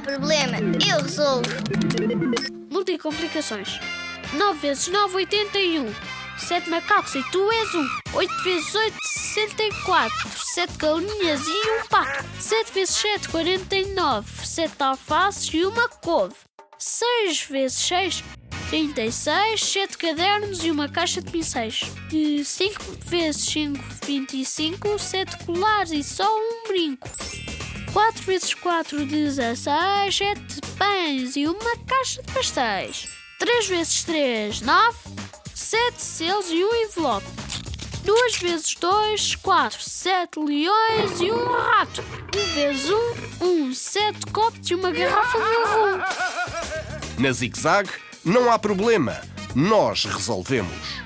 problema, eu resolvo. Multicomplicações. 9 vezes 9, 81. 7 macacos e tu és um. 8 vezes 8, 64. 7 galinhas e um pato. 7 vezes 7, 49. 7 alfaces e uma couve. 6 vezes 6, 36. 7 cadernos e uma caixa de pincéis. E 5 vezes 5, 25. 7 colares e só um brinco. 4 vezes 4, 16. 7 pães e uma caixa de pastéis. 3 vezes 3, 9. 7 selos e um envelope. 2 vezes 2, 4. 7 leões e um rato. 1 vezes 1, 1. 7 copos e uma garrafa de rum. Na Zig Zag não há problema, nós resolvemos.